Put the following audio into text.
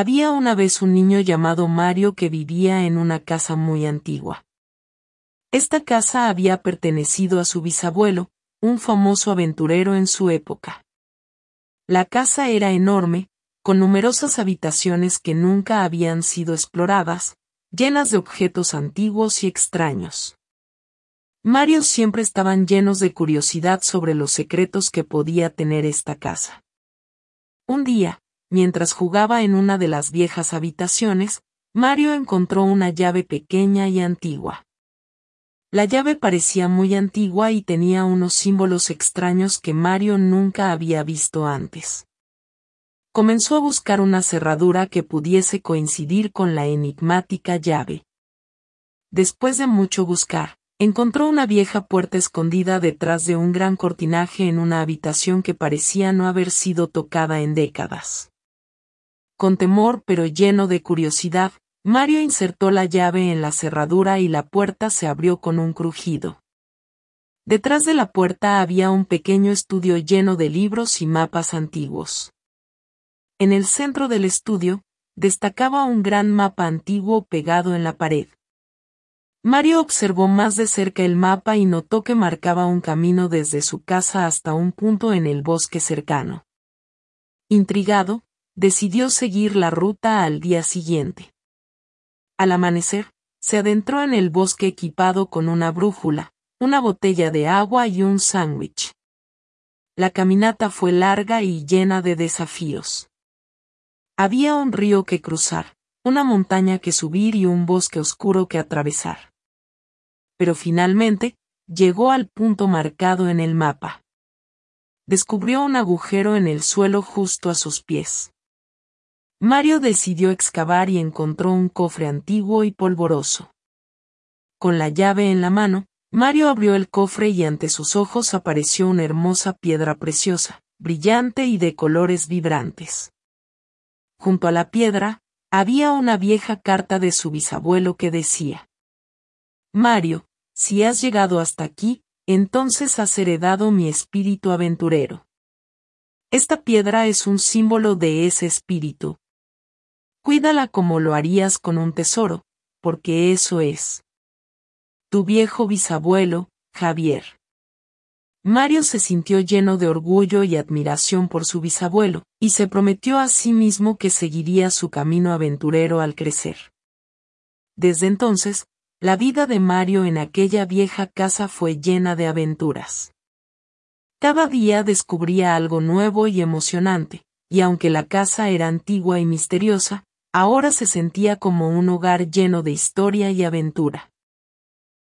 Había una vez un niño llamado Mario que vivía en una casa muy antigua. Esta casa había pertenecido a su bisabuelo, un famoso aventurero en su época. La casa era enorme, con numerosas habitaciones que nunca habían sido exploradas, llenas de objetos antiguos y extraños. Mario siempre estaban llenos de curiosidad sobre los secretos que podía tener esta casa. Un día, mientras jugaba en una de las viejas habitaciones, Mario encontró una llave pequeña y antigua. La llave parecía muy antigua y tenía unos símbolos extraños que Mario nunca había visto antes. Comenzó a buscar una cerradura que pudiese coincidir con la enigmática llave. Después de mucho buscar, encontró una vieja puerta escondida detrás de un gran cortinaje en una habitación que parecía no haber sido tocada en décadas. Con temor pero lleno de curiosidad, Mario insertó la llave en la cerradura y la puerta se abrió con un crujido. Detrás de la puerta había un pequeño estudio lleno de libros y mapas antiguos. En el centro del estudio, destacaba un gran mapa antiguo pegado en la pared. Mario observó más de cerca el mapa y notó que marcaba un camino desde su casa hasta un punto en el bosque cercano. Intrigado, decidió seguir la ruta al día siguiente. Al amanecer, se adentró en el bosque equipado con una brújula, una botella de agua y un sándwich. La caminata fue larga y llena de desafíos. Había un río que cruzar, una montaña que subir y un bosque oscuro que atravesar. Pero finalmente, llegó al punto marcado en el mapa. Descubrió un agujero en el suelo justo a sus pies. Mario decidió excavar y encontró un cofre antiguo y polvoroso. Con la llave en la mano, Mario abrió el cofre y ante sus ojos apareció una hermosa piedra preciosa, brillante y de colores vibrantes. Junto a la piedra, había una vieja carta de su bisabuelo que decía, Mario, si has llegado hasta aquí, entonces has heredado mi espíritu aventurero. Esta piedra es un símbolo de ese espíritu, Cuídala como lo harías con un tesoro, porque eso es. Tu viejo bisabuelo, Javier. Mario se sintió lleno de orgullo y admiración por su bisabuelo, y se prometió a sí mismo que seguiría su camino aventurero al crecer. Desde entonces, la vida de Mario en aquella vieja casa fue llena de aventuras. Cada día descubría algo nuevo y emocionante, y aunque la casa era antigua y misteriosa, ahora se sentía como un hogar lleno de historia y aventura.